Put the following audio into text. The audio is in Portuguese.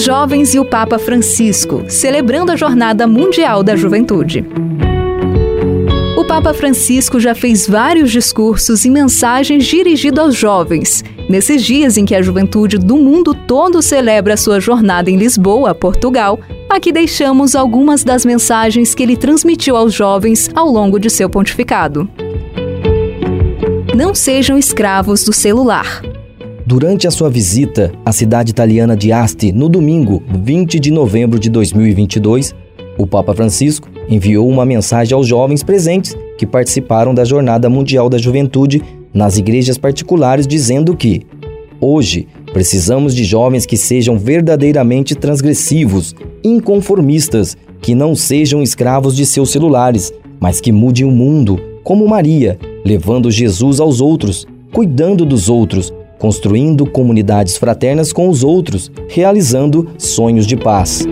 jovens e o Papa Francisco, celebrando a Jornada Mundial da Juventude. O Papa Francisco já fez vários discursos e mensagens dirigidos aos jovens. Nesses dias em que a juventude do mundo todo celebra sua jornada em Lisboa, Portugal, aqui deixamos algumas das mensagens que ele transmitiu aos jovens ao longo de seu pontificado. Não sejam escravos do celular. Durante a sua visita à cidade italiana de Asti, no domingo 20 de novembro de 2022, o Papa Francisco enviou uma mensagem aos jovens presentes que participaram da Jornada Mundial da Juventude nas igrejas particulares, dizendo que hoje precisamos de jovens que sejam verdadeiramente transgressivos, inconformistas, que não sejam escravos de seus celulares, mas que mudem o mundo, como Maria, levando Jesus aos outros, cuidando dos outros, construindo comunidades fraternas com os outros, realizando sonhos de paz.